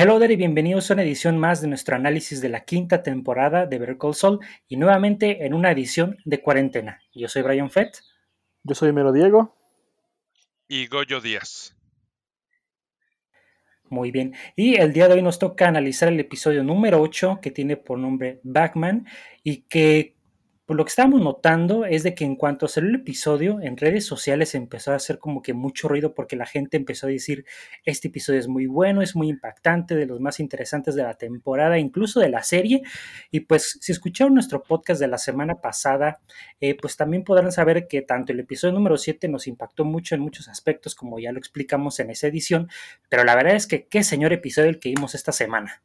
Hello there y bienvenidos a una edición más de nuestro análisis de la quinta temporada de Better Call Saul y nuevamente en una edición de cuarentena. Yo soy Brian Fett. Yo soy Mero Diego. Y Goyo Díaz. Muy bien. Y el día de hoy nos toca analizar el episodio número 8 que tiene por nombre Backman y que pues lo que estábamos notando es de que en cuanto salió el episodio, en redes sociales empezó a hacer como que mucho ruido porque la gente empezó a decir, este episodio es muy bueno, es muy impactante, de los más interesantes de la temporada, incluso de la serie. Y pues si escucharon nuestro podcast de la semana pasada, eh, pues también podrán saber que tanto el episodio número 7 nos impactó mucho en muchos aspectos, como ya lo explicamos en esa edición, pero la verdad es que qué señor episodio el que vimos esta semana.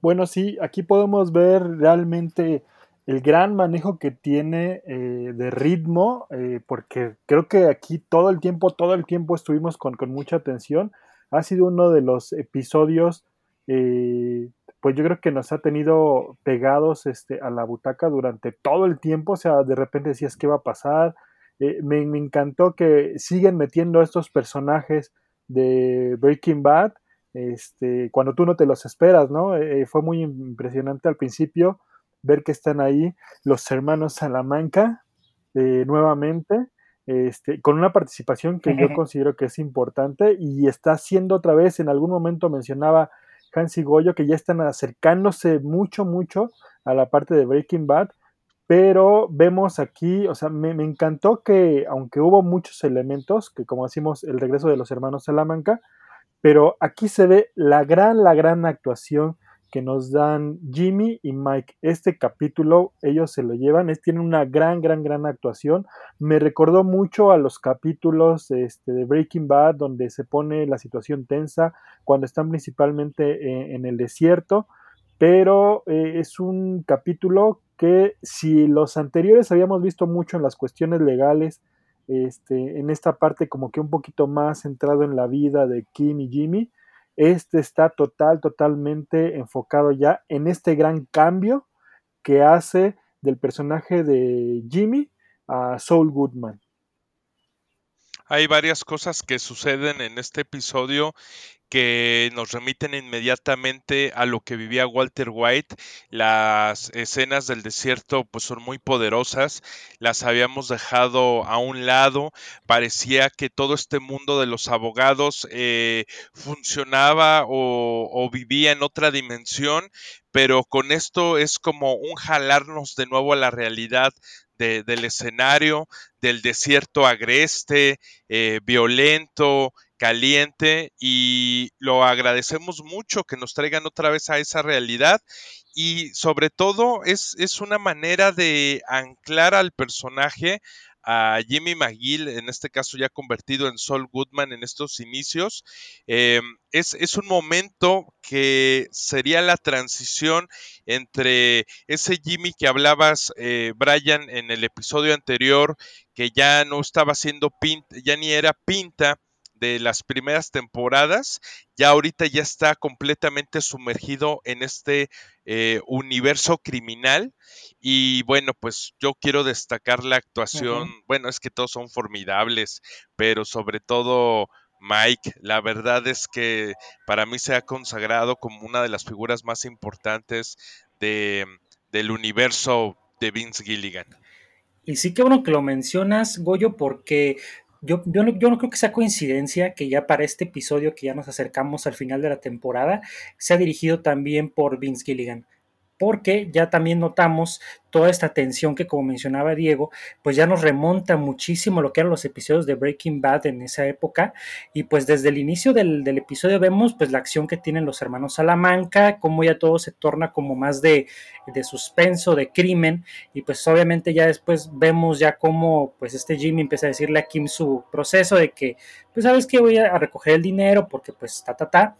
Bueno, sí, aquí podemos ver realmente el gran manejo que tiene eh, de ritmo, eh, porque creo que aquí todo el tiempo, todo el tiempo estuvimos con, mucha atención. Ha sido uno de los episodios, eh, pues yo creo que nos ha tenido pegados este, a la butaca durante todo el tiempo, o sea, de repente decías qué va a pasar. Me, me, encantó que siguen metiendo estos personajes de Breaking Bad, este, cuando tú no te los esperas, ¿no? fue muy impresionante al principio ver que están ahí los hermanos Salamanca eh, nuevamente, este, con una participación que yo considero que es importante y está haciendo otra vez, en algún momento mencionaba Hansi Goyo que ya están acercándose mucho, mucho a la parte de Breaking Bad, pero vemos aquí, o sea, me, me encantó que aunque hubo muchos elementos, que como decimos, el regreso de los hermanos Salamanca, pero aquí se ve la gran, la gran actuación que nos dan Jimmy y Mike. Este capítulo ellos se lo llevan, es, tienen una gran, gran, gran actuación. Me recordó mucho a los capítulos este, de Breaking Bad donde se pone la situación tensa cuando están principalmente en, el desierto, pero eh, es un capítulo que si los anteriores habíamos visto mucho en las cuestiones legales, este, en esta parte como que un poquito más centrado en la vida de Kim y Jimmy, este está total, totalmente enfocado ya en este gran cambio que hace del personaje de Jimmy a Saul Goodman. Hay varias cosas que suceden en este episodio que nos remiten inmediatamente a lo que vivía Walter White. Las escenas del desierto pues son muy poderosas, las habíamos dejado a un lado, parecía que todo este mundo de los abogados eh, funcionaba o, vivía en otra dimensión, pero con esto es como un jalarnos de nuevo a la realidad del escenario, del desierto agreste, eh, violento, caliente y lo agradecemos mucho que nos traigan otra vez a esa realidad y sobre todo es, es una manera de anclar al personaje a Jimmy McGill, en este caso ya convertido en Saul Goodman en estos inicios. Eh, es, es, un momento que sería la transición entre ese Jimmy que hablabas, eh, Brian, en el episodio anterior, que ya no estaba haciendo pinta, ya ni era pinta, de las primeras temporadas, ya ahorita ya está completamente sumergido en este eh, universo criminal. Y bueno, pues yo quiero destacar la actuación, bueno, es que todos son formidables, pero sobre todo Mike, la verdad es que para mí se ha consagrado como una de las figuras más importantes de, del universo de Vince Gilligan. Y sí que bueno que lo mencionas, Goyo, porque yo, yo, no, yo no creo que sea coincidencia que ya para este episodio que ya nos acercamos al final de la temporada, sea dirigido también por Vince Gilligan porque ya también notamos toda esta tensión que como mencionaba Diego, pues ya nos remonta muchísimo lo que eran los episodios de Breaking Bad en esa época. Y pues desde el inicio del, episodio vemos pues la acción que tienen los hermanos Salamanca, cómo ya todo se torna como más de, de suspenso, de crimen. Y pues obviamente ya después vemos ya cómo pues este Jimmy empieza a decirle a Kim su proceso de que pues sabes que voy a recoger el dinero porque pues ta ta ta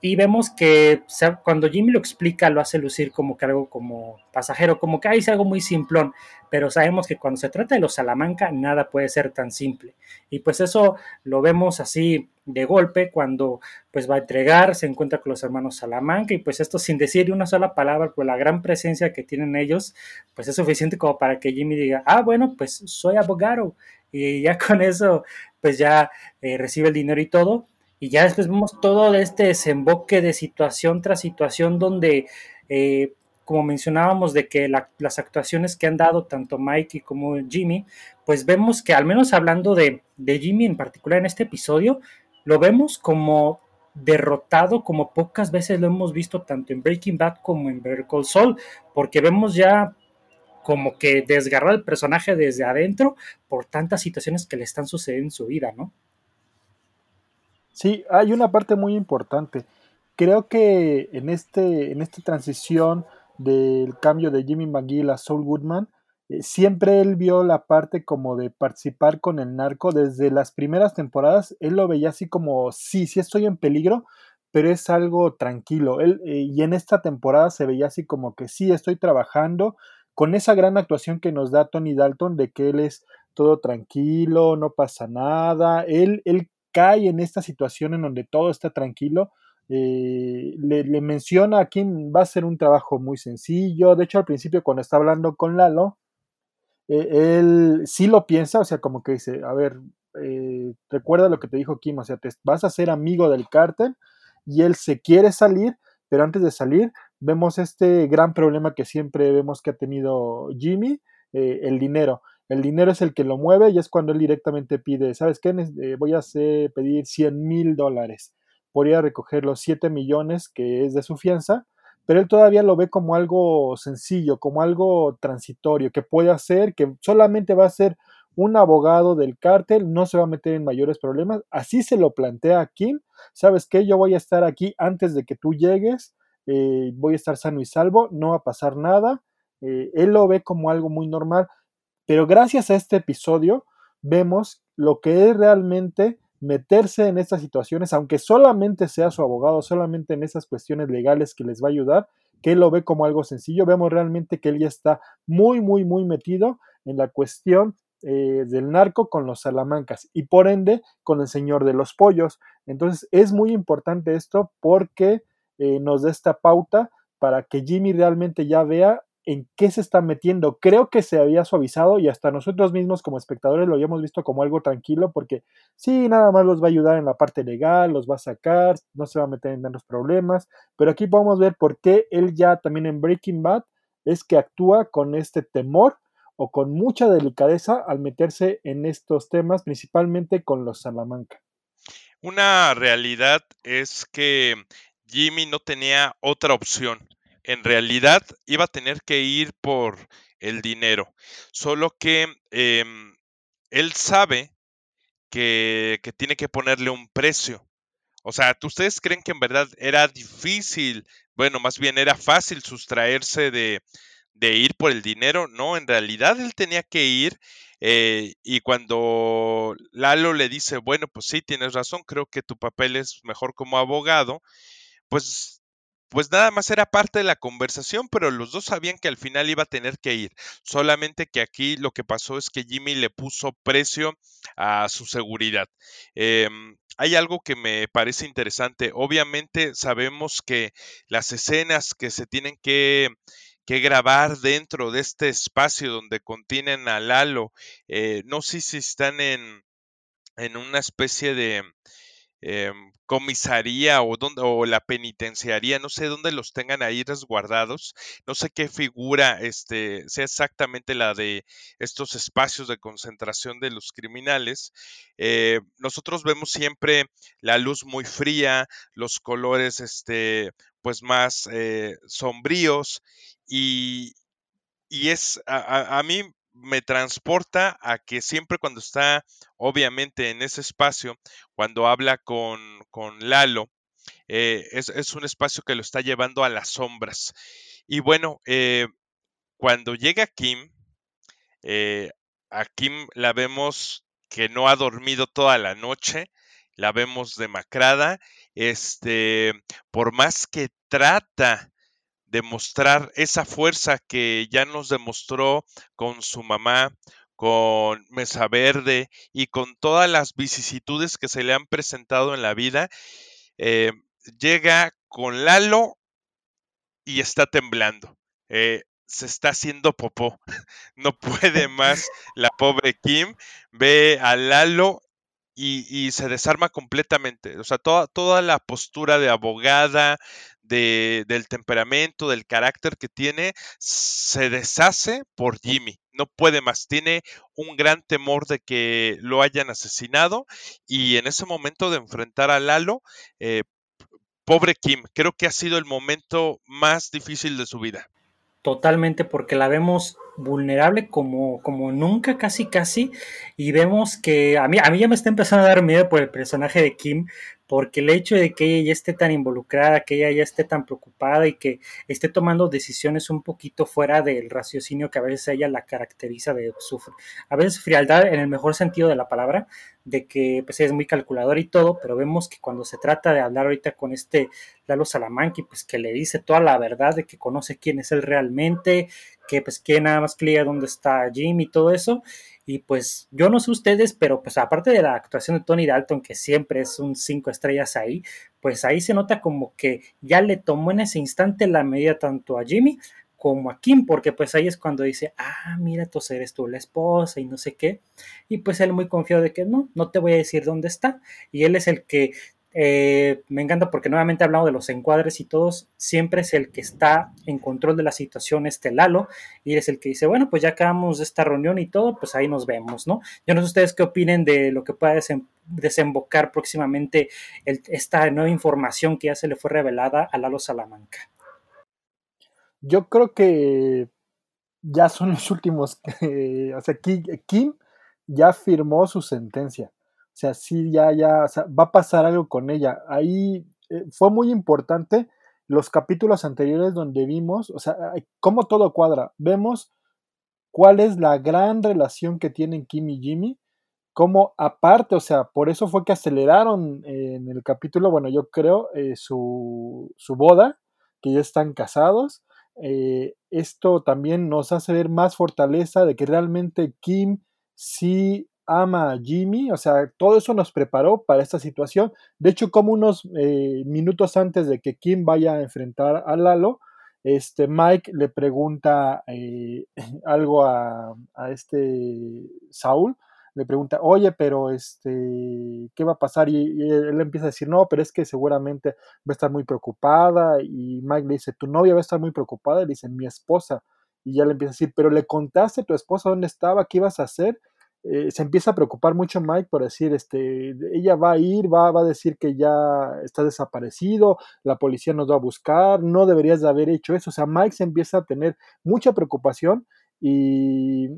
y vemos que cuando Jimmy lo explica lo hace lucir como que algo como pasajero, como que es algo muy simplón, pero sabemos que cuando se trata de los Salamanca nada puede ser tan simple. Y pues eso lo vemos así de golpe cuando pues va a entregar, se encuentra con los hermanos Salamanca y pues esto sin decir una sola palabra, por la gran presencia que tienen ellos, pues es suficiente como para que Jimmy diga, ah, bueno, pues soy abogado. Y ya con eso pues ya eh, recibe el dinero y todo Y ya después vemos todo este desemboque de situación tras situación donde, eh, como mencionábamos, de que la, las actuaciones que han dado tanto Mikey como Jimmy, pues vemos que al menos hablando de, de Jimmy en particular en este episodio, lo vemos como derrotado como pocas veces lo hemos visto tanto en Breaking Bad como en Better Call porque vemos ya como que desgarrar al personaje desde adentro por tantas situaciones que le están sucediendo en su vida, ¿no? Sí, hay una parte muy importante. Creo que en, este, en esta transición del cambio de Jimmy McGill a Saul Goodman, eh, siempre él vio la parte como de participar con el narco. Desde las primeras temporadas, él lo veía así como, sí, sí estoy en peligro, pero es algo tranquilo. Él, eh, y en esta temporada se veía así como que sí, estoy trabajando, con esa gran actuación que nos da Tony Dalton de que él es todo tranquilo, no pasa nada, él, él cae en esta situación en donde todo está tranquilo, eh, le, menciona a quien va a ser un trabajo muy sencillo. De hecho, al principio, cuando está hablando con Lalo, eh, él sí lo piensa, o sea, como que dice, a ver, eh, recuerda lo que te dijo Kim, o sea, te vas a ser amigo del cártel y él se quiere salir, pero antes de salir vemos este gran problema que siempre vemos que ha tenido Jimmy, el dinero el dinero es el que lo mueve y es cuando él directamente pide, ¿sabes qué? Eh, voy a hacer, pedir 100 mil dólares por ir a recoger los 7 millones que es de su fianza, pero él todavía lo ve como algo sencillo, como algo transitorio, que puede hacer, que solamente va a ser un abogado del cártel, no se va a meter en mayores problemas. Así se lo plantea Kim. ¿Sabes qué? Yo voy a estar aquí antes de que tú llegues, eh, voy a estar sano y salvo, no va a pasar nada. Eh, él lo ve como algo muy normal. Pero gracias a este episodio vemos lo que es realmente meterse en estas situaciones, aunque solamente sea su abogado, solamente en esas cuestiones legales que les va a ayudar, que él lo ve como algo sencillo, vemos realmente que él ya está muy, muy, muy metido en la cuestión eh, del narco con los salamancas y por ende con el señor de los pollos. Entonces es muy importante esto porque eh, nos da esta pauta para que Jimmy realmente ya vea en qué se está metiendo. Creo que se había suavizado y hasta nosotros mismos como espectadores lo habíamos visto como algo tranquilo porque sí, nada más los va a ayudar en la parte legal, los va a sacar, no se va a meter en tantos problemas, pero aquí podemos ver por qué él ya también en Breaking Bad es que actúa con este temor o con mucha delicadeza al meterse en estos temas, principalmente con los Salamanca. Una realidad es que Jimmy no tenía otra opción en realidad iba a tener que ir por el dinero. Solo que em, él sabe que, tiene que ponerle un precio. O sea, ¿ustedes creen que en verdad era difícil? Bueno, más bien era fácil sustraerse de, ir por el dinero. No, en realidad él tenía que ir. Eh, y cuando Lalo le dice, bueno, pues sí, tienes razón, creo que tu papel es mejor como abogado, pues pues nada más era parte de la conversación, pero los dos sabían que al final iba a tener que ir. Solamente que aquí lo que pasó es que Jimmy le puso precio a su seguridad. Em, hay algo que me parece interesante. Obviamente sabemos que las escenas que se tienen que, grabar dentro de este espacio donde contienen a Lalo, eh, no sé si están en, en una especie de Em, comisaría o, donde, o la penitenciaría, no sé dónde los tengan ahí resguardados, no sé qué figura este, sea exactamente la de estos espacios de concentración de los criminales. Eh, nosotros vemos siempre la luz muy fría, los colores este, pues más eh, sombríos y, y es a, a, mí me transporta a que siempre cuando está, obviamente, en ese espacio, cuando habla con, Lalo, eh, es, un espacio que lo está llevando a las sombras. Y bueno, eh, cuando llega Kim, eh, a Kim la vemos que no ha dormido toda la noche, la vemos demacrada, este, por más que trata demostrar esa fuerza que ya nos demostró con su mamá, con Mesa Verde y con todas las vicisitudes que se le han presentado en la vida, eh, llega con Lalo y está temblando. Eh, se está haciendo popó. No puede más la pobre Kim. Ve a Lalo y, se desarma completamente. O sea, toda, toda la postura de abogada, de, del temperamento, del carácter que tiene, se deshace por Jimmy. No puede más. Tiene un gran temor de que lo hayan asesinado y en ese momento de enfrentar a Lalo, eh, pobre Kim, creo que ha sido el momento más difícil de su vida. Totalmente, porque la vemos vulnerable como, como nunca, casi casi, y vemos que a mí, a mí ya me está empezando a dar miedo por el personaje de Kim, porque el hecho de que ella ya esté tan involucrada, que ella ya esté tan preocupada y que esté tomando decisiones un poquito fuera del raciocinio que a veces ella la caracteriza de su, a veces frialdad en el mejor sentido de la palabra, de que pues es muy calculador y todo, pero vemos que cuando se trata de hablar ahorita con este Lalo Salamanqui, pues que le dice toda la verdad de que conoce quién es él realmente, que pues que nada más clía dónde está Jim y todo eso, y pues yo no sé ustedes, pero pues aparte de la actuación de Tony Dalton, que siempre es un cinco estrellas ahí, pues ahí se nota como que ya le tomó en ese instante la medida tanto a Jimmy como a Kim, porque pues ahí es cuando dice, ah, mira, tú eres tú la esposa y no sé qué. Y pues él muy confiado de que no, no te voy a decir dónde está. Y él es el que eh, me encanta porque nuevamente hablamos de los encuadres y todos, siempre es el que está en control de la situación, este Lalo, y es el que dice, bueno, pues ya acabamos de esta reunión y todo, pues ahí nos vemos, ¿no? Yo no sé ustedes qué opinen de lo que pueda desembocar próximamente esta nueva información que ya se le fue revelada a Lalo Salamanca. Yo creo que ya son los últimos, o sea, Kim ya firmó su sentencia o sea, sí, ya, ya, o sea, va a pasar algo con ella. Ahí eh, fue muy importante los capítulos anteriores donde vimos, o sea, cómo todo cuadra. Vemos cuál es la gran relación que tienen Kim y Jimmy, cómo aparte, o sea, por eso fue que aceleraron en el capítulo, bueno, yo creo, eh, su, su, boda, que ya están casados. Eh, esto también nos hace ver más fortaleza de que realmente Kim sí ama a Jimmy, o sea, todo eso nos preparó para esta situación. De hecho, como unos eh, minutos antes de que Kim vaya a enfrentar a Lalo, este Mike le pregunta eh, algo a, este Saúl, le pregunta, oye, pero este, ¿qué va a pasar? Y, él empieza a decir, no, pero es que seguramente va a estar muy preocupada. Y Mike le dice, tu novia va a estar muy preocupada. Y le dice, mi esposa. Y ya le empieza a decir, pero le contaste a tu esposa dónde estaba, qué ibas a hacer. Eh, se empieza a preocupar mucho Mike por decir, este, ella va a ir, va, va, a decir que ya está desaparecido, la policía nos va a buscar, no deberías de haber hecho eso. O sea, Mike se empieza a tener mucha preocupación y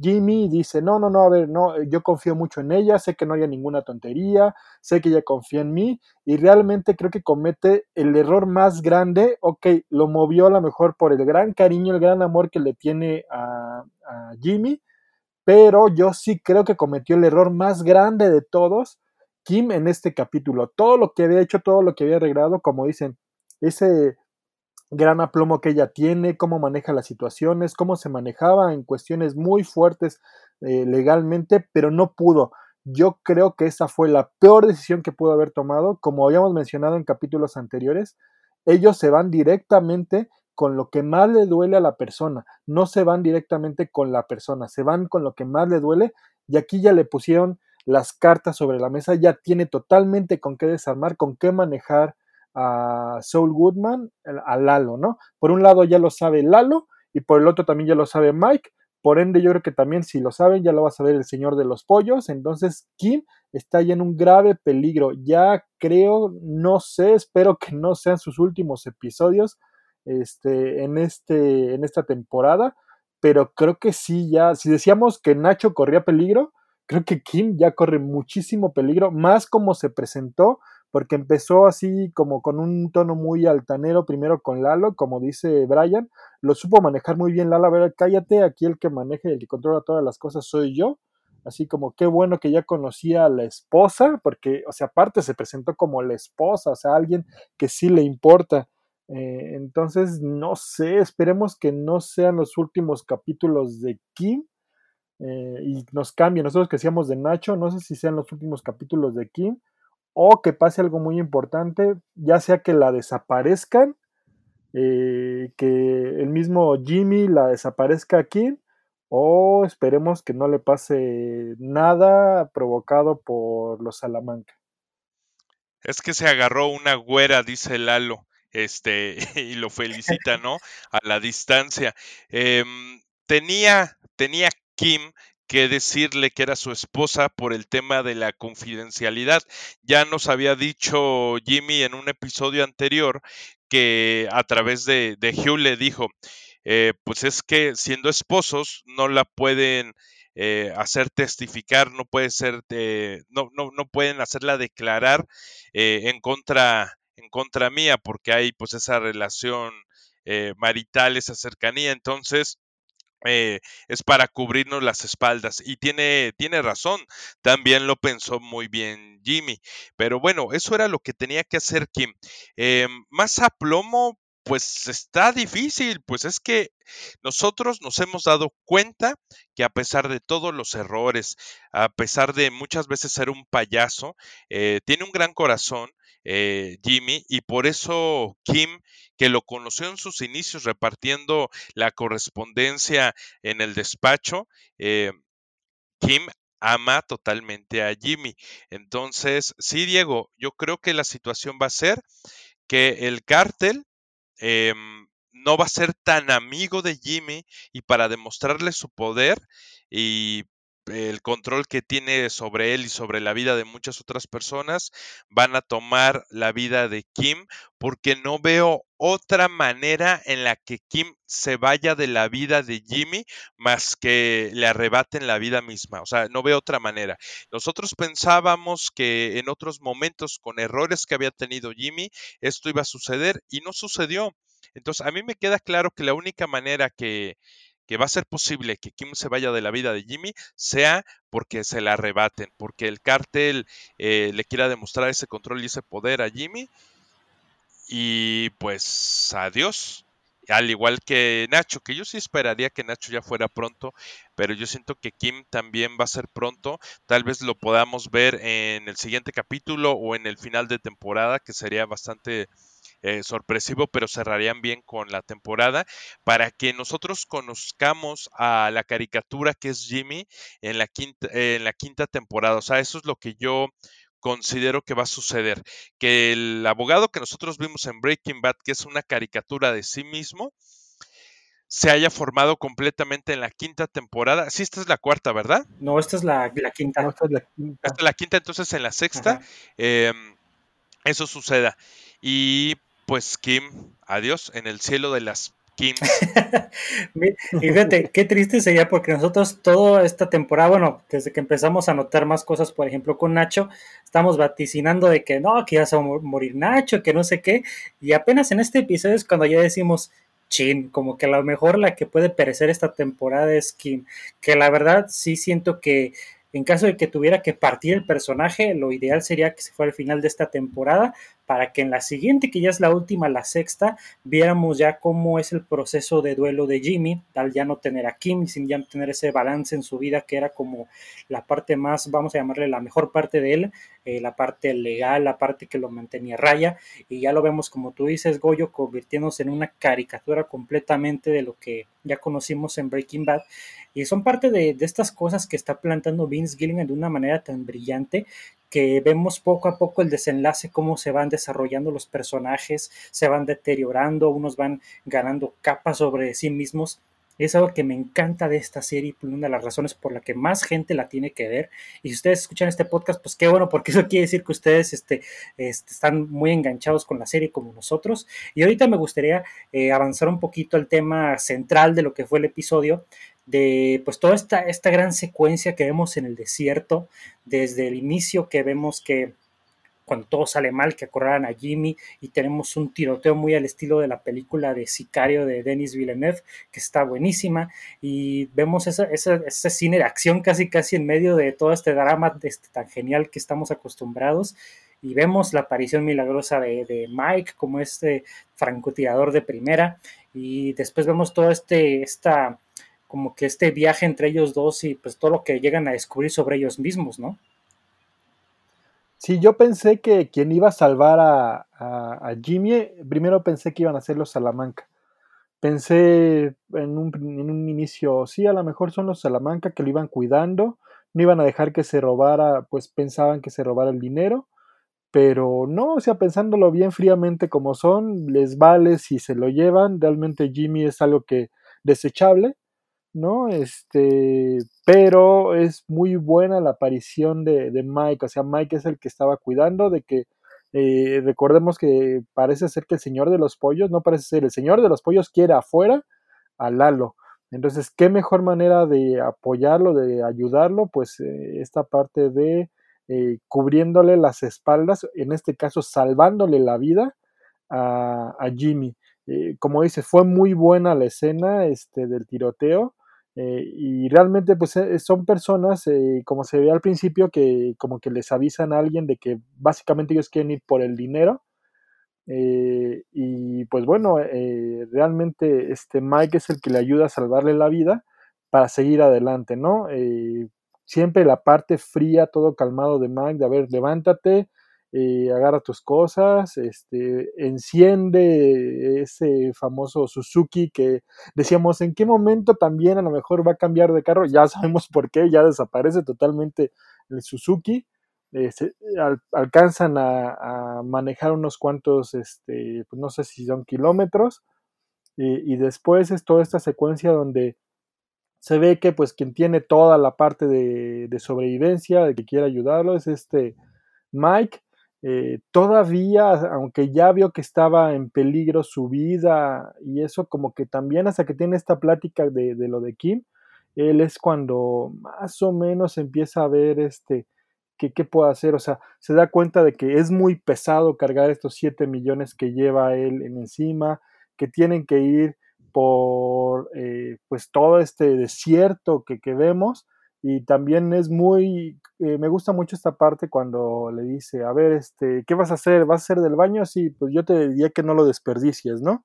Jimmy dice, no, no, no, a ver, no, yo confío mucho en ella, sé que no haya ninguna tontería, sé que ella confía en mí y realmente creo que comete el error más grande, ok, lo movió a lo mejor por el gran cariño, el gran amor que le tiene a, a Jimmy, pero yo sí creo que cometió el error más grande de todos Kim en este capítulo. Todo lo que había hecho, todo lo que había arreglado, como dicen, ese gran aplomo que ella tiene, cómo maneja las situaciones, cómo se manejaba en cuestiones muy fuertes eh, legalmente, pero no pudo. Yo creo que esa fue la peor decisión que pudo haber tomado. Como habíamos mencionado en capítulos anteriores, ellos se van directamente con lo que más le duele a la persona, no se van directamente con la persona, se van con lo que más le duele y aquí ya le pusieron las cartas sobre la mesa, ya tiene totalmente con qué desarmar, con qué manejar a Saul Goodman, a Lalo, ¿no? Por un lado ya lo sabe Lalo y por el otro también ya lo sabe Mike, por ende yo creo que también si lo saben ya lo va a saber el señor de los pollos, entonces Kim está ya en un grave peligro, ya creo, no sé, espero que no sean sus últimos episodios, este, en, este, en esta temporada, pero creo que sí, ya, si decíamos que Nacho corría peligro, creo que Kim ya corre muchísimo peligro, más como se presentó, porque empezó así como con un tono muy altanero, primero con Lalo, como dice Brian, lo supo manejar muy bien Lalo, a ver, cállate, aquí el que maneja y el que controla todas las cosas soy yo, así como qué bueno que ya conocía a la esposa, porque, o sea, aparte se presentó como la esposa, o sea, alguien que sí le importa. Eh, entonces, no sé, esperemos que no sean los últimos capítulos de Kim eh, y nos cambien. Nosotros que decíamos de Nacho, no sé si sean los últimos capítulos de Kim o que pase algo muy importante, ya sea que la desaparezcan, eh, que el mismo Jimmy la desaparezca a Kim o esperemos que no le pase nada provocado por los Salamanca. Es que se agarró una güera, dice Lalo, este, y lo felicita, ¿no? A la distancia. Em, tenía, tenía Kim que decirle que era su esposa por el tema de la confidencialidad. Ya nos había dicho Jimmy en un episodio anterior que a través de, de Hugh le dijo, eh, pues es que siendo esposos no la pueden eh, hacer testificar, no puede ser, no, no, no, pueden hacerla declarar eh, en contra en contra mía porque hay pues esa relación marital, esa cercanía, entonces eh, es para cubrirnos las espaldas. Y tiene, tiene razón, también lo pensó muy bien Jimmy. Pero bueno, eso era lo que tenía que hacer Kim. Eh, más a plomo, pues está difícil, pues es que nosotros nos hemos dado cuenta que a pesar de todos los errores, a pesar de muchas veces ser un payaso, eh, tiene un gran corazón, eh, Jimmy, y por eso Kim, que lo conoció en sus inicios repartiendo la correspondencia en el despacho, eh, Kim ama totalmente a Jimmy. Entonces, sí, Diego, yo creo que la situación va a ser que el cártel em, no va a ser tan amigo de Jimmy y para demostrarle su poder y el control que tiene sobre él y sobre la vida de muchas otras personas, van a tomar la vida de Kim porque no veo otra manera en la que Kim se vaya de la vida de Jimmy más que le arrebaten la vida misma. O sea, no veo otra manera. Nosotros pensábamos que en otros momentos, con errores que había tenido Jimmy, esto iba a suceder y no sucedió. Entonces, a mí me queda claro que la única manera que, que va a ser posible que Kim se vaya de la vida de Jimmy sea porque se la arrebaten, porque el cártel eh, le quiera demostrar ese control y ese poder a Jimmy. Y pues adiós. Al igual que Nacho, que yo sí esperaría que Nacho ya fuera pronto, pero yo siento que Kim también va a ser pronto. Tal vez lo podamos ver en el siguiente capítulo o en el final de temporada, que sería bastante eh, sorpresivo, pero cerrarían bien con la temporada para que nosotros conozcamos a la caricatura que es Jimmy en la quinta, en la quinta temporada. O sea, eso es lo que yo considero que va a suceder. Que el abogado que nosotros vimos en Breaking Bad, que es una caricatura de sí mismo, se haya formado completamente en la quinta temporada. Sí, esta es la cuarta, ¿verdad? No, esta es la, quinta. esta es la quinta. Esta es la quinta, entonces en la sexta em, eso suceda. Y pues Kim, adiós en el cielo de las Y fíjate, qué triste sería porque nosotros toda esta temporada, bueno, desde que empezamos a notar más cosas, por ejemplo, con Nacho, estamos vaticinando de que no, que ya se va a morir Nacho, que no sé qué, y apenas en este episodio es cuando ya decimos, chin, como que a lo mejor la que puede perecer esta temporada es Kim, que la verdad sí siento que en caso de que tuviera que partir el personaje, lo ideal sería que se fuera al final de esta temporada para que en la siguiente, que ya es la última, la sexta, viéramos ya cómo es el proceso de duelo de Jimmy, al ya no tener a Kim, sin ya tener ese balance en su vida que era como la parte más, vamos a llamarle la mejor parte de él, eh, la parte legal, la parte que lo mantenía raya, y ya lo vemos como tú dices, Goyo, convirtiéndose en una caricatura completamente de lo que ya conocimos en Breaking Bad, y son parte de, estas cosas que está plantando Vince Gilligan de una manera tan brillante que vemos poco a poco el desenlace, cómo se van desarrollando los personajes, se van deteriorando, unos van ganando capas sobre sí mismos. Es algo que me encanta de esta serie y una de las razones por la que más gente la tiene que ver. Y si ustedes escuchan este podcast, pues qué bueno, porque eso quiere decir que ustedes este, este están muy enganchados con la serie como nosotros. Y ahorita me gustaría eh, avanzar un poquito al tema central de lo que fue el episodio, de pues toda esta, esta gran secuencia que vemos en el desierto, desde el inicio que vemos que cuando todo sale mal, que acorralan a Jimmy y tenemos un tiroteo muy al estilo de la película de Sicario de Denis Villeneuve, que está buenísima, y vemos ese cine de acción casi casi en medio de todo este drama este, tan genial que estamos acostumbrados, y vemos la aparición milagrosa de, de Mike como este francotirador de primera, y después vemos todo este, esta como que este viaje entre ellos dos y pues todo lo que llegan a descubrir sobre ellos mismos, ¿no? Sí, yo pensé que quien iba a salvar a, Jimmy, primero pensé que iban a ser los Salamanca, pensé en un, en un inicio, sí, a lo mejor son los Salamanca que lo iban cuidando, no iban a dejar que se robara, pues pensaban que se robara el dinero, pero no, o sea, pensándolo bien fríamente como son, les vale si se lo llevan, realmente Jimmy es algo que desechable, ¿no? Este, pero es muy buena la aparición de, de Mike, o sea, Mike es el que estaba cuidando de que eh, recordemos que parece ser que el señor de los pollos, no parece ser, el señor de los pollos quiere afuera a Lalo. Entonces, ¿qué mejor manera de apoyarlo, de ayudarlo? Pues eh, esta parte de eh, cubriéndole las espaldas, en este caso salvándole la vida a, a Jimmy. como dice, fue muy buena la escena este, del tiroteo. Y realmente pues son personas, como se ve al principio, que como que les avisan a alguien de que básicamente ellos quieren ir por el dinero. y pues bueno, realmente este Mike es el que le ayuda a salvarle la vida para seguir adelante, ¿no? siempre la parte fría, todo calmado de Mike, de a ver, levántate, eh, agarra tus cosas, este, enciende ese famoso Suzuki que decíamos en qué momento también a lo mejor va a cambiar de carro, ya sabemos por qué, ya desaparece totalmente el Suzuki, eh, alcanzan a, manejar unos cuantos, este, pues no sé si son kilómetros, y después es toda esta secuencia donde se ve que pues quien tiene toda la parte de, sobrevivencia, de que quiere ayudarlo, es este Mike. Eh, todavía, aunque ya vio que estaba en peligro su vida y eso, como que también hasta que tiene esta plática de, lo de Kim, él es cuando más o menos empieza a ver este, qué puede hacer, o sea, se da cuenta de que es muy pesado cargar estos 7 millones que lleva él en encima, que tienen que ir por eh, pues todo este desierto que, que, vemos y también es muy, eh, me gusta mucho esta parte cuando le dice, a ver, este, ¿qué vas a hacer? ¿Vas a hacer del baño? Sí, pues yo te diría que no lo desperdicies, ¿no?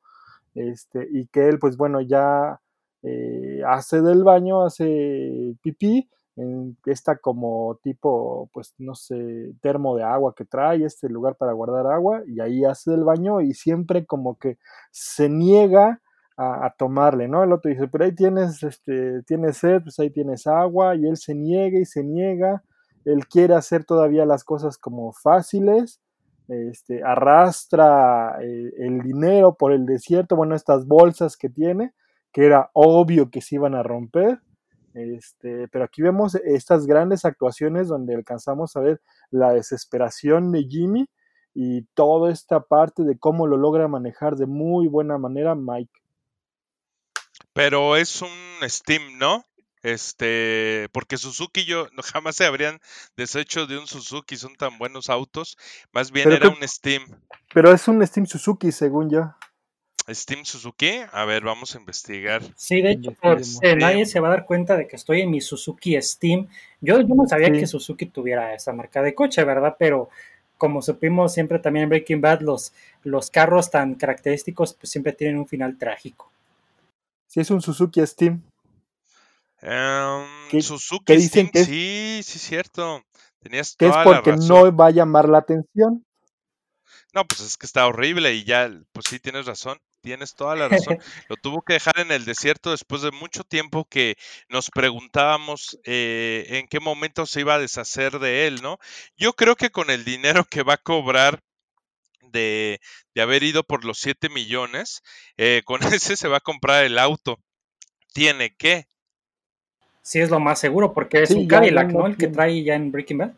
Este, y que él, pues bueno, ya eh, hace del baño, hace pipí, en esta como tipo, pues no sé, termo de agua que trae, este lugar para guardar agua, y ahí hace del baño y siempre como que se niega a, tomarle, ¿no? El otro dice, pero ahí tienes, este, tienes sed, pues ahí tienes agua, y él se niega y se niega, él quiere hacer todavía las cosas como fáciles, este, arrastra eh, el dinero por el desierto, bueno, estas bolsas que tiene, que era obvio que se iban a romper, este, pero aquí vemos estas grandes actuaciones donde alcanzamos a ver la desesperación de Jimmy y toda esta parte de cómo lo logra manejar de muy buena manera Mike. Pero es un Steam, ¿no? Este, porque Suzuki yo jamás se habrían deshecho de un Suzuki, son tan buenos autos. Más bien era un Steam. Pero es un Steam Suzuki, según yo. Steam Suzuki, a ver, vamos a investigar. Sí, de hecho, nadie se va a dar cuenta de que estoy en mi Suzuki Steam. Yo, yo no sabía que Suzuki tuviera esa marca de coche, ¿verdad? Pero como supimos siempre también en Breaking Bad, los, los carros tan característicos pues siempre tienen un final trágico. Si es un Suzuki Steam. Um, Suzuki Steam, que sí, sí, cierto. Tenías que es porque no va a llamar la atención. No, pues es que está horrible y ya, pues sí, tienes razón. Tienes toda la razón. Lo tuvo que dejar en el desierto después de mucho tiempo que nos preguntábamos eh, en qué momento se iba a deshacer de él, ¿no? Yo creo que con el dinero que va a cobrar de, haber ido por los 7 millones, eh, con ese se va a comprar el auto. Tiene que. Sí, es lo más seguro, porque es un Cadillac, ¿no? El que trae ya en Breaking Bad.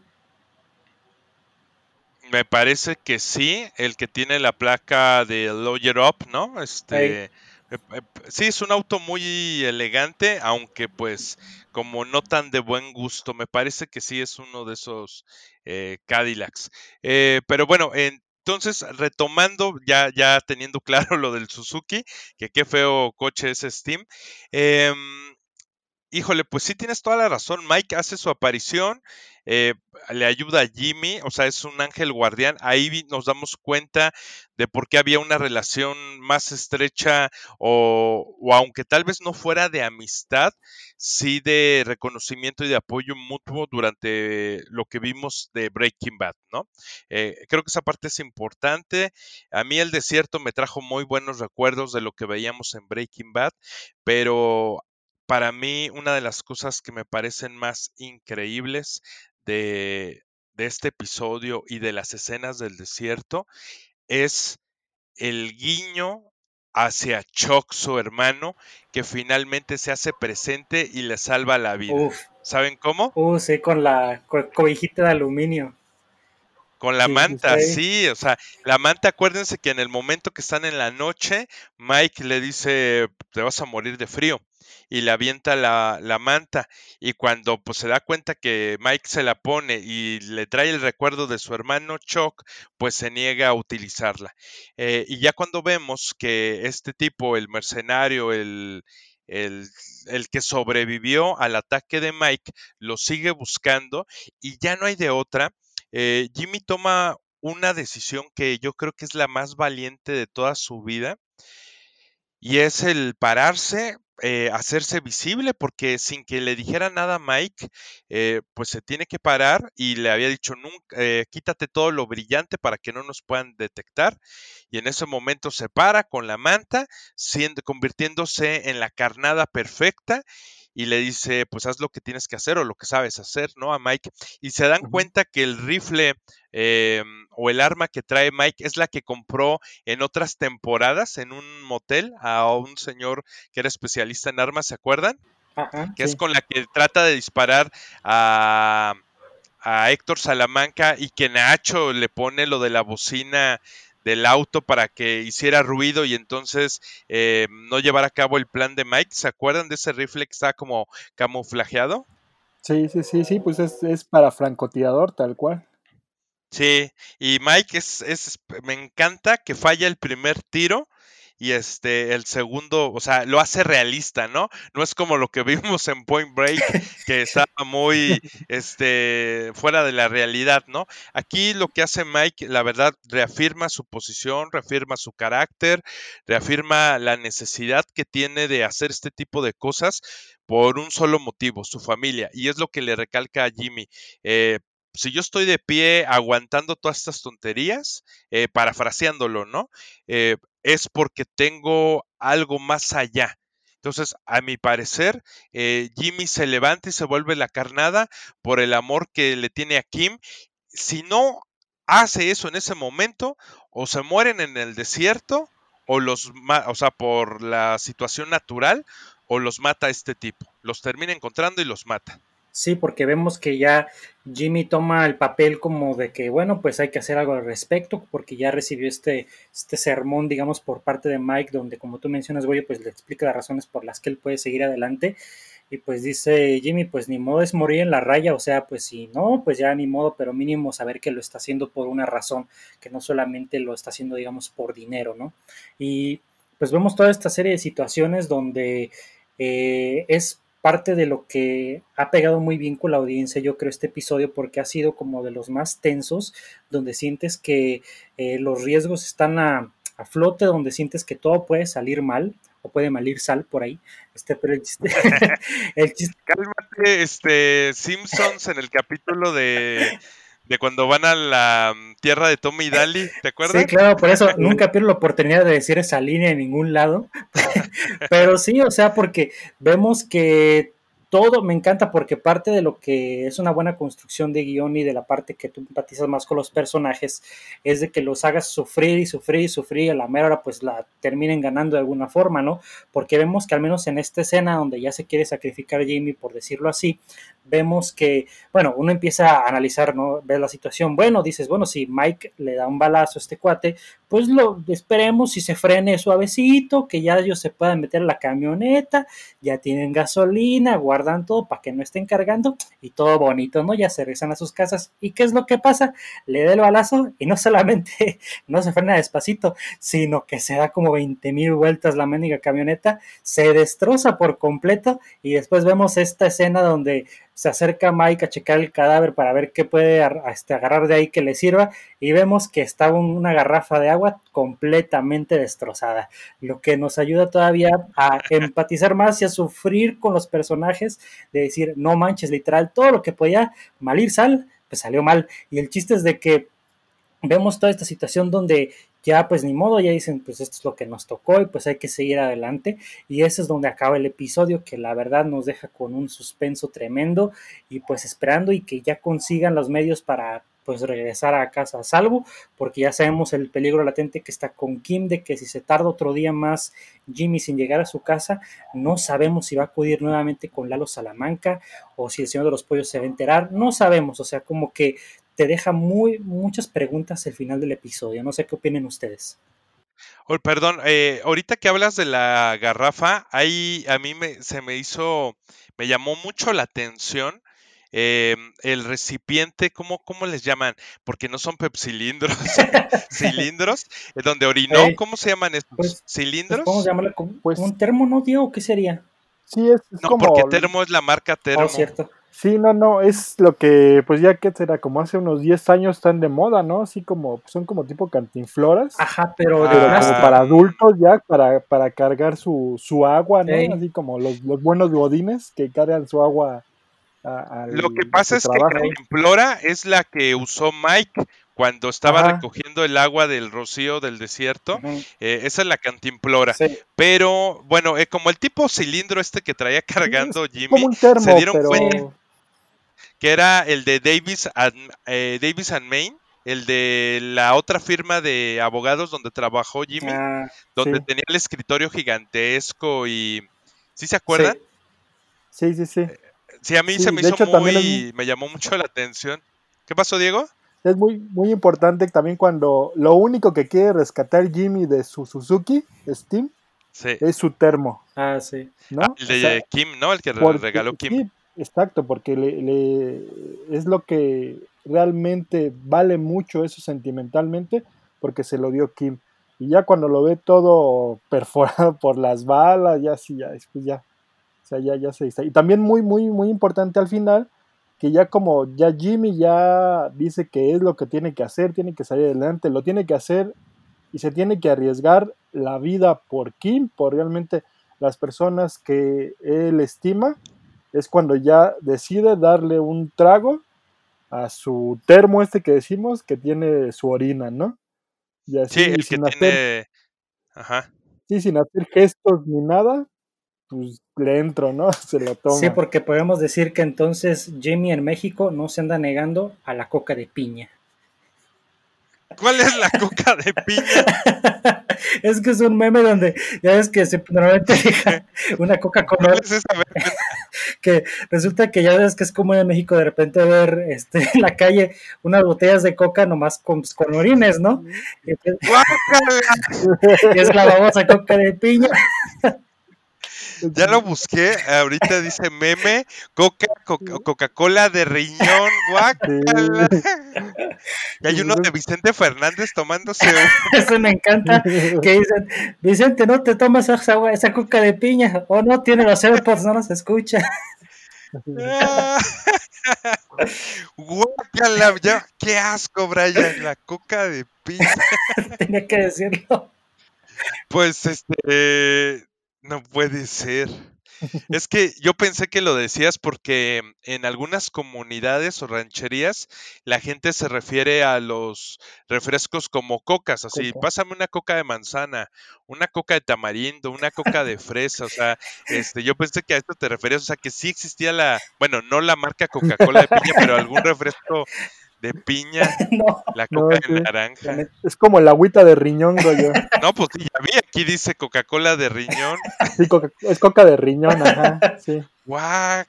Me parece que sí, el que tiene la placa de Lawyer Up, ¿no? Este. Sí, es un auto muy elegante, aunque pues como no tan de buen gusto. Me parece que sí es uno de esos eh, Cadillacs. Eh, pero bueno, en, entonces, retomando, ya, ya teniendo claro lo del Suzuki, que qué feo coche es Steam, em, híjole, pues sí tienes toda la razón. Mike hace su aparición, eh, le ayuda a Jimmy, o sea, es un ángel guardián. Ahí nos damos cuenta de por qué había una relación más estrecha o, o, aunque tal vez no fuera de amistad, sí de reconocimiento y de apoyo mutuo durante lo que vimos de Breaking Bad, ¿no? Eh, creo que esa parte es importante. A mí el desierto me trajo muy buenos recuerdos de lo que veíamos en Breaking Bad, pero para mí una de las cosas que me parecen más increíbles de, este episodio y de las escenas del desierto es el guiño hacia Chuck, su hermano, que finalmente se hace presente y le salva la vida. ¿Saben cómo? Uh, sí, con la cobijita de aluminio. Con la manta, sí, o sea, la manta, acuérdense que en el momento que están en la noche, Mike le dice, te vas a morir de frío y le avienta la, la, manta y cuando pues se da cuenta que Mike se la pone y le trae el recuerdo de su hermano Chuck, pues se niega a utilizarla. Eh, y ya cuando vemos que este tipo, el mercenario, el, el, el, que sobrevivió al ataque de Mike, lo sigue buscando y ya no hay de otra. Eh, Jimmy toma una decisión que yo creo que es la más valiente de toda su vida y es el pararse, eh, hacerse visible, porque sin que le dijera nada a Mike, eh, pues se tiene que parar y le había dicho, nunca, eh, quítate todo lo brillante para que no nos puedan detectar. Y en ese momento se para con la manta, siendo, convirtiéndose en la carnada perfecta y le dice, pues haz lo que tienes que hacer o lo que sabes hacer, ¿no? A Mike. Y se dan cuenta que el rifle em, o el arma que trae Mike es la que compró en otras temporadas en un motel a un señor que era especialista en armas, ¿se acuerdan? que es con la que trata de disparar a, a Héctor Salamanca y que Nacho le pone lo de la bocina del auto para que hiciera ruido y entonces eh, no llevara a cabo el plan de Mike. ¿Se acuerdan de ese rifle que está como camuflajeado? Sí, sí, sí, sí, pues es, es para francotirador tal cual. Sí, y Mike es, es, me encanta que falla el primer tiro y este el segundo, o sea, lo hace realista, ¿no? No es como lo que vimos en Point Break que estaba muy este fuera de la realidad, ¿no? Aquí lo que hace Mike, la verdad, reafirma su posición, reafirma su carácter, reafirma la necesidad que tiene de hacer este tipo de cosas por un solo motivo, su familia, y es lo que le recalca a Jimmy. Eh, si yo estoy de pie aguantando todas estas tonterías, eh, parafraseándolo, ¿no? Eh, es porque tengo algo más allá. Entonces, a mi parecer, eh, Jimmy se levanta y se vuelve la carnada por el amor que le tiene a Kim. Si no hace eso en ese momento, o se mueren en el desierto, o los, o sea, por la situación natural, o los mata este tipo. Los termina encontrando y los mata. Sí, porque vemos que ya Jimmy toma el papel como de que, bueno, pues hay que hacer algo al respecto, porque ya recibió este, este sermón, digamos, por parte de Mike, donde como tú mencionas, güey, pues le explica las razones por las que él puede seguir adelante. Y pues dice Jimmy, pues ni modo es morir en la raya, o sea, pues si no, pues ya ni modo, pero mínimo saber que lo está haciendo por una razón, que no solamente lo está haciendo, digamos, por dinero, ¿no? Y pues vemos toda esta serie de situaciones donde eh, es parte de lo que ha pegado muy bien con la audiencia, yo creo, este episodio, porque ha sido como de los más tensos, donde sientes que eh, los riesgos están a, flote, donde sientes que todo puede salir mal, o puede malir sal por ahí. Este, pero el chiste, Cálmate, este, Simpsons en el capítulo de de cuando van a la mm, tierra de Tommy y Daly, ¿te acuerdas? Sí, claro, por eso nunca pierdo la oportunidad de decir esa línea en ningún lado. Pero sí, o sea, porque vemos que todo me encanta porque parte de lo que es una buena construcción de guion y de la parte que tú empatizas más con los personajes es de que los hagas sufrir y sufrir y sufrir y a la mera hora pues la terminen ganando de alguna forma, ¿no? Porque vemos que al menos en esta escena donde ya se quiere sacrificar Jamie, por decirlo así, vemos que, bueno, uno empieza a analizar, ¿no? Ver la situación, bueno, dices, bueno, si Mike le da un balazo a este cuate, pues lo esperemos si se frene suavecito, que ya ellos se puedan meter la camioneta, ya tienen gasolina, guardan todo para que no estén cargando y todo bonito, ¿no? Ya se regresan a sus casas. ¿Y qué es lo que pasa? Le da el balazo y no solamente no se frena despacito, sino que se da como 20 mil vueltas la mendiga camioneta, se destroza por completo y después vemos esta escena donde se acerca Mike a checar el cadáver para ver qué puede este, agarrar de ahí que le sirva y vemos que está una garrafa de agua completamente destrozada, lo que nos ayuda todavía a empatizar más y a sufrir con los personajes de decir, no manches, literal, todo lo que podía mal ir sal, pues salió mal. Y el chiste es de que vemos toda esta situación donde ya pues ni modo, ya dicen pues esto es lo que nos tocó y pues hay que seguir adelante. Y ese es donde acaba el episodio que la verdad nos deja con un suspenso tremendo y pues esperando y que ya consigan los medios para pues regresar a casa a salvo, porque ya sabemos el peligro latente que está con Kim, de que si se tarda otro día más Jimmy sin llegar a su casa, no sabemos si va a acudir nuevamente con Lalo Salamanca o si el Señor de los Pollos se va a enterar, no sabemos, o sea, como que te deja muy, muchas preguntas el final del episodio. No sé qué opinen ustedes. Oh, perdón, eh, ahorita que hablas de la garrafa, ahí a mí me, se me hizo, me llamó mucho la atención em, el recipiente, ¿cómo, ¿cómo les llaman? Porque no son pepsilindros, cilindros, eh, donde orinó, ¿cómo se llaman estos? Pues, pues, ¿Cilindros? ¿Cómo se llama? Pues, ¿Un termo, no, Diego? ¿Qué sería? Sí, es, no, porque termo es la marca oh, termo. cierto. Sí, no, no, es lo que, pues ya que será, como hace unos 10 años están de moda, ¿no? Así como, son como tipo cantinfloras. Ajá, pero, de para adultos ya, para, para cargar su, su agua, ¿no? Así como los, los buenos godines que cargan su agua. lo que pasa es que cantinflora es la que usó Mike cuando estaba recogiendo el agua del rocío del desierto. Eh, esa es la cantimplora. Pero bueno, eh, como el tipo cilindro este que traía cargando Jimmy, se dieron cuenta que era el de Davis and, eh, Davis and Main, el de la otra firma de abogados donde trabajó Jimmy, ah, donde tenía el escritorio gigantesco y... ¿Sí se acuerdan? Sí, sí, sí. Sí, a mí se me hizo muy... me llamó mucho la atención. ¿Qué pasó, Diego? Es muy, muy importante también cuando lo único que quiere rescatar Jimmy de su Suzuki, Steam, es su termo. Ah, sí. ¿no? Ah, el de Kim, ¿no? El que regaló Kim. Exacto, porque le, es lo que realmente vale mucho eso sentimentalmente, porque se lo dio Kim. Y ya cuando lo ve todo perforado por las balas, ya sí, ya, después ya, o sea, ya, ya se dice. Y también muy, muy, muy importante al final, que ya como ya Jimmy ya dice que es lo que tiene que hacer, tiene que salir adelante, lo tiene que hacer y se tiene que arriesgar la vida por Kim, por realmente las personas que él estima es cuando ya decide darle un trago a su termo este que decimos que tiene su orina, ¿no? Y así, sí, sin hacer, Ajá. Sí, sin hacer gestos ni nada, pues le entro, ¿no? Se lo toma. Sí, porque podemos decir que entonces Jimmy en México no se anda negando a la coca de piña. ¿Cuál es la coca de piña? es que es un meme donde ya ves que se normalmente deja una coca con que resulta que ya ves que es común en México de repente ver este en la calle unas botellas de coca nomás con, con orines, ¿no? y es la famosa coca de piña. Ya lo busqué, ahorita dice meme, Coca, Coca, cola de riñón, guacala. Y hay uno de Vicente Fernández tomándose Eso me encanta, que dicen, Vicente, no te tomas esa, esa coca de piña, o no tiene los AirPods, no nos escucha. Guacala, ya, qué asco, Brian, la coca de piña. Tenía que decirlo. Pues este, no puede ser. Es que yo pensé que lo decías porque en algunas comunidades o rancherías la gente se refiere a los refrescos como cocas, así, pásame una coca de manzana, una coca de tamarindo, una coca de fresa, o sea, este, yo pensé que a esto te referías, o sea, que sí existía la, bueno, no la marca Coca-Cola de piña, pero algún refresco de piña, la coca de naranja. Es como el agüita de riñón, güey. No, pues sí, ya vi, aquí dice Coca-Cola de riñón. Sí, es coca de riñón, ajá, sí. Guau.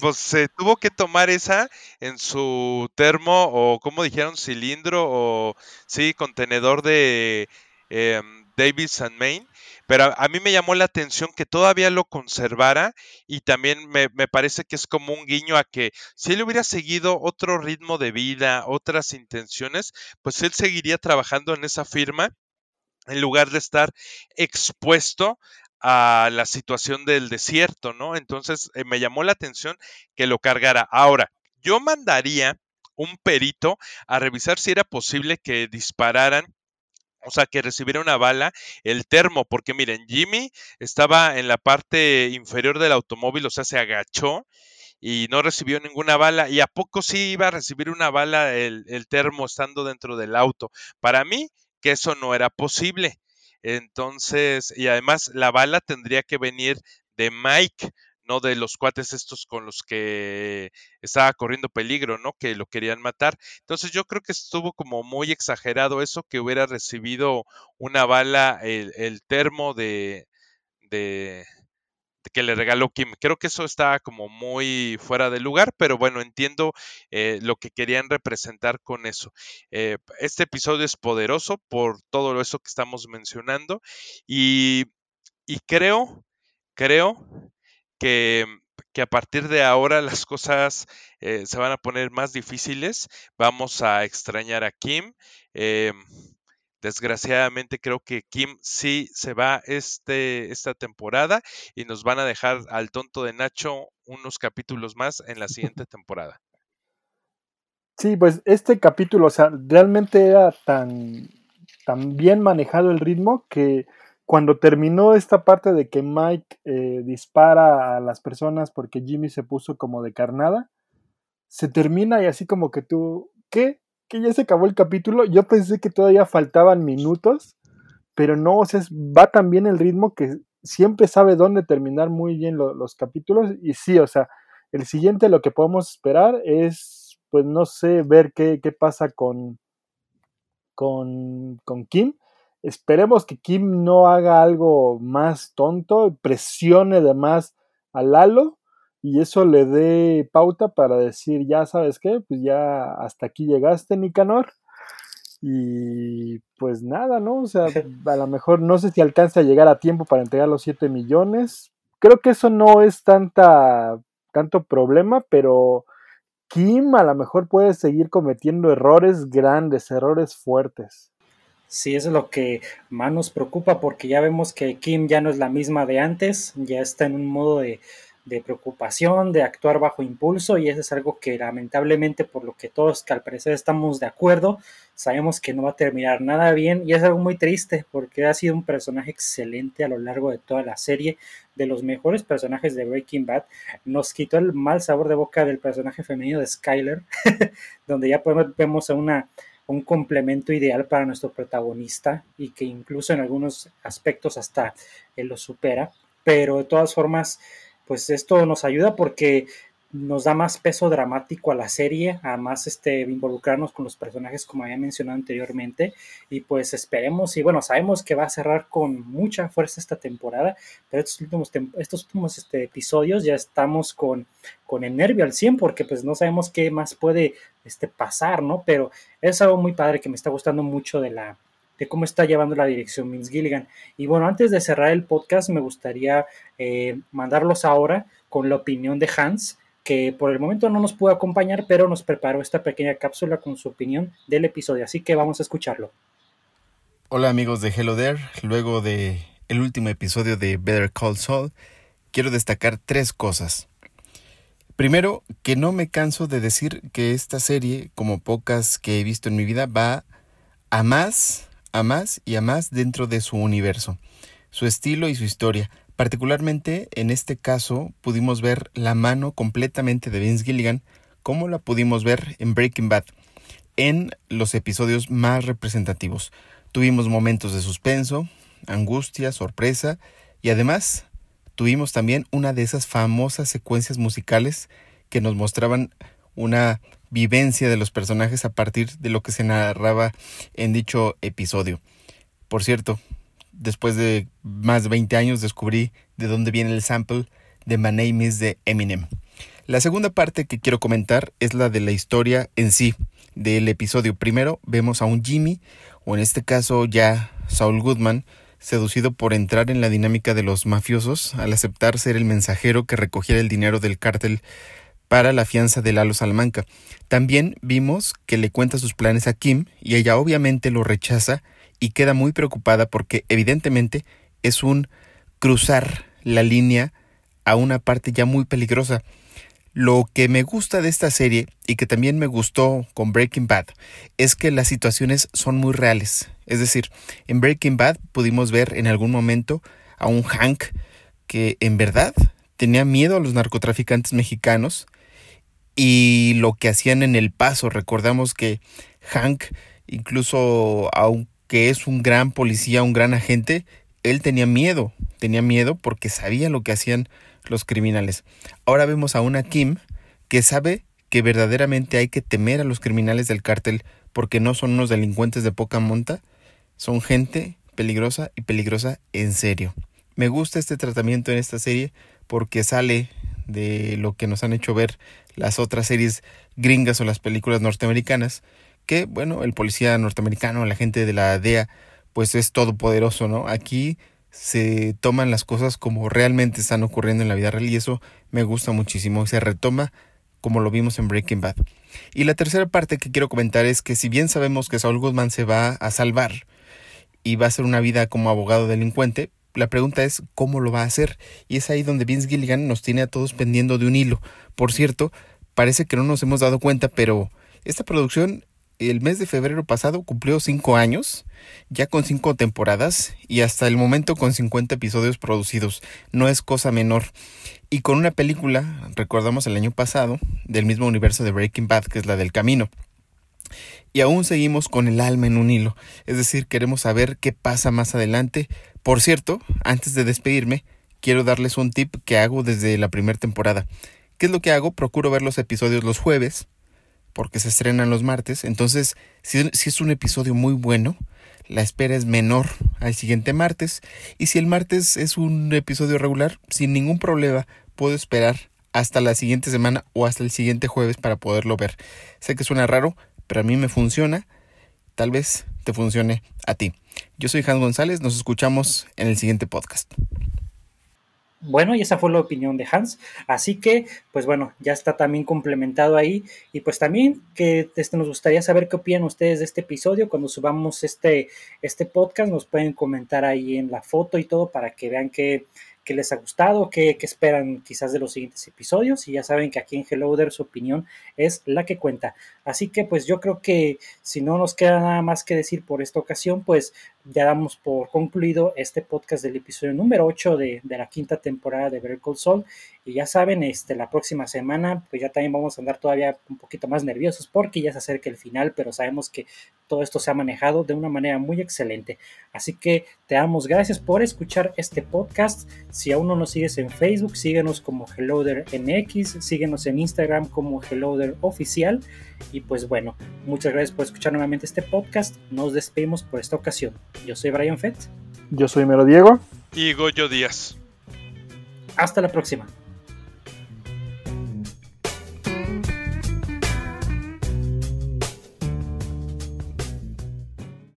pues se tuvo que tomar esa en su termo o como dijeron cilindro o sí contenedor de eh, Davis and Main pero a, mí me llamó la atención que todavía lo conservara y también me, me, parece que es como un guiño a que si él hubiera seguido otro ritmo de vida, otras intenciones, pues él seguiría trabajando en esa firma en lugar de estar expuesto a la situación del desierto, ¿no? Entonces eh, me llamó la atención que lo cargara. Ahora, yo mandaría un perito a revisar si era posible que dispararan o sea, que recibiera una bala, el termo, porque miren, Jimmy estaba en la parte inferior del automóvil, o sea, se agachó y no recibió ninguna bala. ¿Y a poco sí iba a recibir una bala el, el termo estando dentro del auto? Para mí, que eso no era posible. Entonces, y además la bala tendría que venir de Mike, no de los cuates estos con los que estaba corriendo peligro, ¿no? Que lo querían matar. Entonces yo creo que estuvo como muy exagerado eso que hubiera recibido una bala el, termo de, de, que le regaló Kim. Creo que eso está como muy fuera de lugar, pero bueno, entiendo eh, lo que querían representar con eso. Eh, este episodio es poderoso por todo eso que estamos mencionando y, y creo, creo que, que, a partir de ahora las cosas eh, se van a poner más difíciles. Vamos a extrañar a Kim. Desgraciadamente creo que Kim sí se va este, esta temporada y nos van a dejar al tonto de Nacho unos capítulos más en la siguiente temporada. Sí, pues este capítulo, o sea, realmente era tan, tan bien manejado el ritmo que cuando terminó esta parte de que Mike eh, dispara a las personas porque Jimmy se puso como de carnada, se termina y así como que tú, ¿qué? Que ya se acabó el capítulo. Yo pensé que todavía faltaban minutos, pero no, o sea, va tan bien el ritmo que siempre sabe dónde terminar muy bien los capítulos. Y sí, o sea, el siguiente lo que podemos esperar es, pues no sé, ver qué, qué pasa con, con, con Kim Esperemos que Kim no haga algo más tonto, presione de más a Lalo y eso le dé pauta para decir, ya sabes qué, pues ya hasta aquí llegaste, Nicanor. Y pues nada, ¿no? O sea, a lo mejor no sé si alcanza a llegar a tiempo para entregar los 7 millones. Creo que eso no es tanta, tanto problema, pero Kim a lo mejor puede seguir cometiendo errores grandes, errores fuertes. Sí, eso es lo que más nos preocupa porque ya vemos que Kim ya no es la misma de antes, ya está en un modo de, preocupación, de actuar bajo impulso y eso es algo que lamentablemente por lo que todos que al parecer estamos de acuerdo, sabemos que no va a terminar nada bien y es algo muy triste porque ha sido un personaje excelente a lo largo de toda la serie, de los mejores personajes de Breaking Bad, nos quitó el mal sabor de boca del personaje femenino de Skyler, donde ya podemos, vemos a una un complemento ideal para nuestro protagonista y que incluso en algunos aspectos hasta él lo supera. Pero de todas formas, pues esto nos ayuda porque nos da más peso dramático a la serie, a más este, involucrarnos con los personajes como había mencionado anteriormente y pues esperemos y bueno, sabemos que va a cerrar con mucha fuerza esta temporada, pero estos últimos, estos últimos este, episodios ya estamos con, con el nervio al 100 porque pues no sabemos qué más puede este, pasar, ¿no? Pero es algo muy padre que me está gustando mucho de la, cómo está llevando la dirección Vince Gilligan. Y bueno, antes de cerrar el podcast, me gustaría eh, mandarlos ahora con la opinión de Hans, que por el momento no nos puede acompañar, pero nos preparó esta pequeña cápsula con su opinión del episodio, así que vamos a escucharlo. Hola amigos de Hello There, luego de el último episodio de Better Call Saul, quiero destacar tres cosas. Primero, que no me canso de decir que esta serie, como pocas que he visto en mi vida, va a más, a más y a más dentro de su universo, su estilo y su historia. Particularmente en este caso pudimos ver la mano completamente de Vince Gilligan como la pudimos ver en Breaking Bad en los episodios más representativos. Tuvimos momentos de suspenso, angustia, sorpresa y además tuvimos también una de esas famosas secuencias musicales que nos mostraban una vivencia de los personajes a partir de lo que se narraba en dicho episodio. Por cierto, después de más de 20 años descubrí de dónde viene el sample de My Name is de Eminem. La segunda parte que quiero comentar es la de la historia en sí del episodio. Primero vemos a un Jimmy, o en este caso ya Saul Goodman, seducido por entrar en la dinámica de los mafiosos al aceptar ser el mensajero que recogiera el dinero del cártel para la fianza de Lalo Salamanca. También vimos que le cuenta sus planes a Kim y ella obviamente lo rechaza y queda muy preocupada porque evidentemente es un cruzar la línea a una parte ya muy peligrosa. Lo que me gusta de esta serie y que también me gustó con Breaking Bad es que las situaciones son muy reales. Es decir, en Breaking Bad pudimos ver en algún momento a un Hank que en verdad tenía miedo a los narcotraficantes mexicanos y lo que hacían en el paso. Recordamos que Hank, incluso aunque es un gran policía, un gran agente, él tenía miedo, tenía miedo porque sabía lo que hacían los criminales. Ahora vemos a una Kim que sabe que verdaderamente hay que temer a los criminales del cártel porque no son unos delincuentes de poca monta, son gente peligrosa y peligrosa en serio. Me gusta este tratamiento en esta serie porque sale de lo que nos han hecho ver las otras series gringas o las películas norteamericanas, que bueno, el policía norteamericano, la gente de la DEA, pues es todopoderoso, ¿no? Aquí se toman las cosas como realmente están ocurriendo en la vida real y eso me gusta muchísimo. Se retoma como lo vimos en Breaking Bad. Y la tercera parte que quiero comentar es que si bien sabemos que Saul Goodman se va a salvar y va a hacer una vida como abogado delincuente, la pregunta es cómo lo va a hacer. Y es ahí donde Vince Gilligan nos tiene a todos pendiendo de un hilo. Por cierto, parece que no nos hemos dado cuenta, pero esta producción el mes de febrero pasado cumplió cinco años, ya con cinco temporadas y hasta el momento con 50 episodios producidos. No es cosa menor. Y con una película, recordamos el año pasado, del mismo universo de Breaking Bad, que es la del camino. Y aún seguimos con el alma en un hilo, es decir, queremos saber qué pasa más adelante. Por cierto, antes de despedirme, quiero darles un tip que hago desde la primera temporada. ¿Qué es lo que hago? Procuro ver los episodios los jueves, porque se estrenan los martes. Entonces, si, es un episodio muy bueno, la espera es menor al siguiente martes. Y si el martes es un episodio regular, sin ningún problema, puedo esperar hasta la siguiente semana o hasta el siguiente jueves para poderlo ver. Sé que suena raro, pero a mí me funciona. Tal vez te funcione a ti. Yo soy Hans González, nos escuchamos en el siguiente podcast. Bueno, y esa fue la opinión de Hans. Así que, pues bueno, ya está también complementado ahí. Y pues también que este, nos gustaría saber qué opinan ustedes de este episodio. Cuando subamos este, este podcast, nos pueden comentar ahí en la foto y todo para que vean que qué les ha gustado, qué, esperan quizás de los siguientes episodios y ya saben que aquí en Hello su opinión es la que cuenta. Así que pues yo creo que si no nos queda nada más que decir por esta ocasión, pues ya damos por concluido este podcast del episodio número 8 de, la quinta temporada de Better Call Saul y ya saben, este, la próxima semana pues ya también vamos a andar todavía un poquito más nerviosos porque ya se acerca el final, pero sabemos que todo esto se ha manejado de una manera muy excelente. Así que te damos gracias por escuchar este podcast. Si aún no nos sigues en Facebook, síguenos como Helloder MX, síguenos en Instagram como Helloder Oficial. Y pues bueno, muchas gracias por escuchar nuevamente este podcast. Nos despedimos por esta ocasión. Yo soy Brian Fett. Yo soy Mero Diego. Y Goyo Díaz. Hasta la próxima.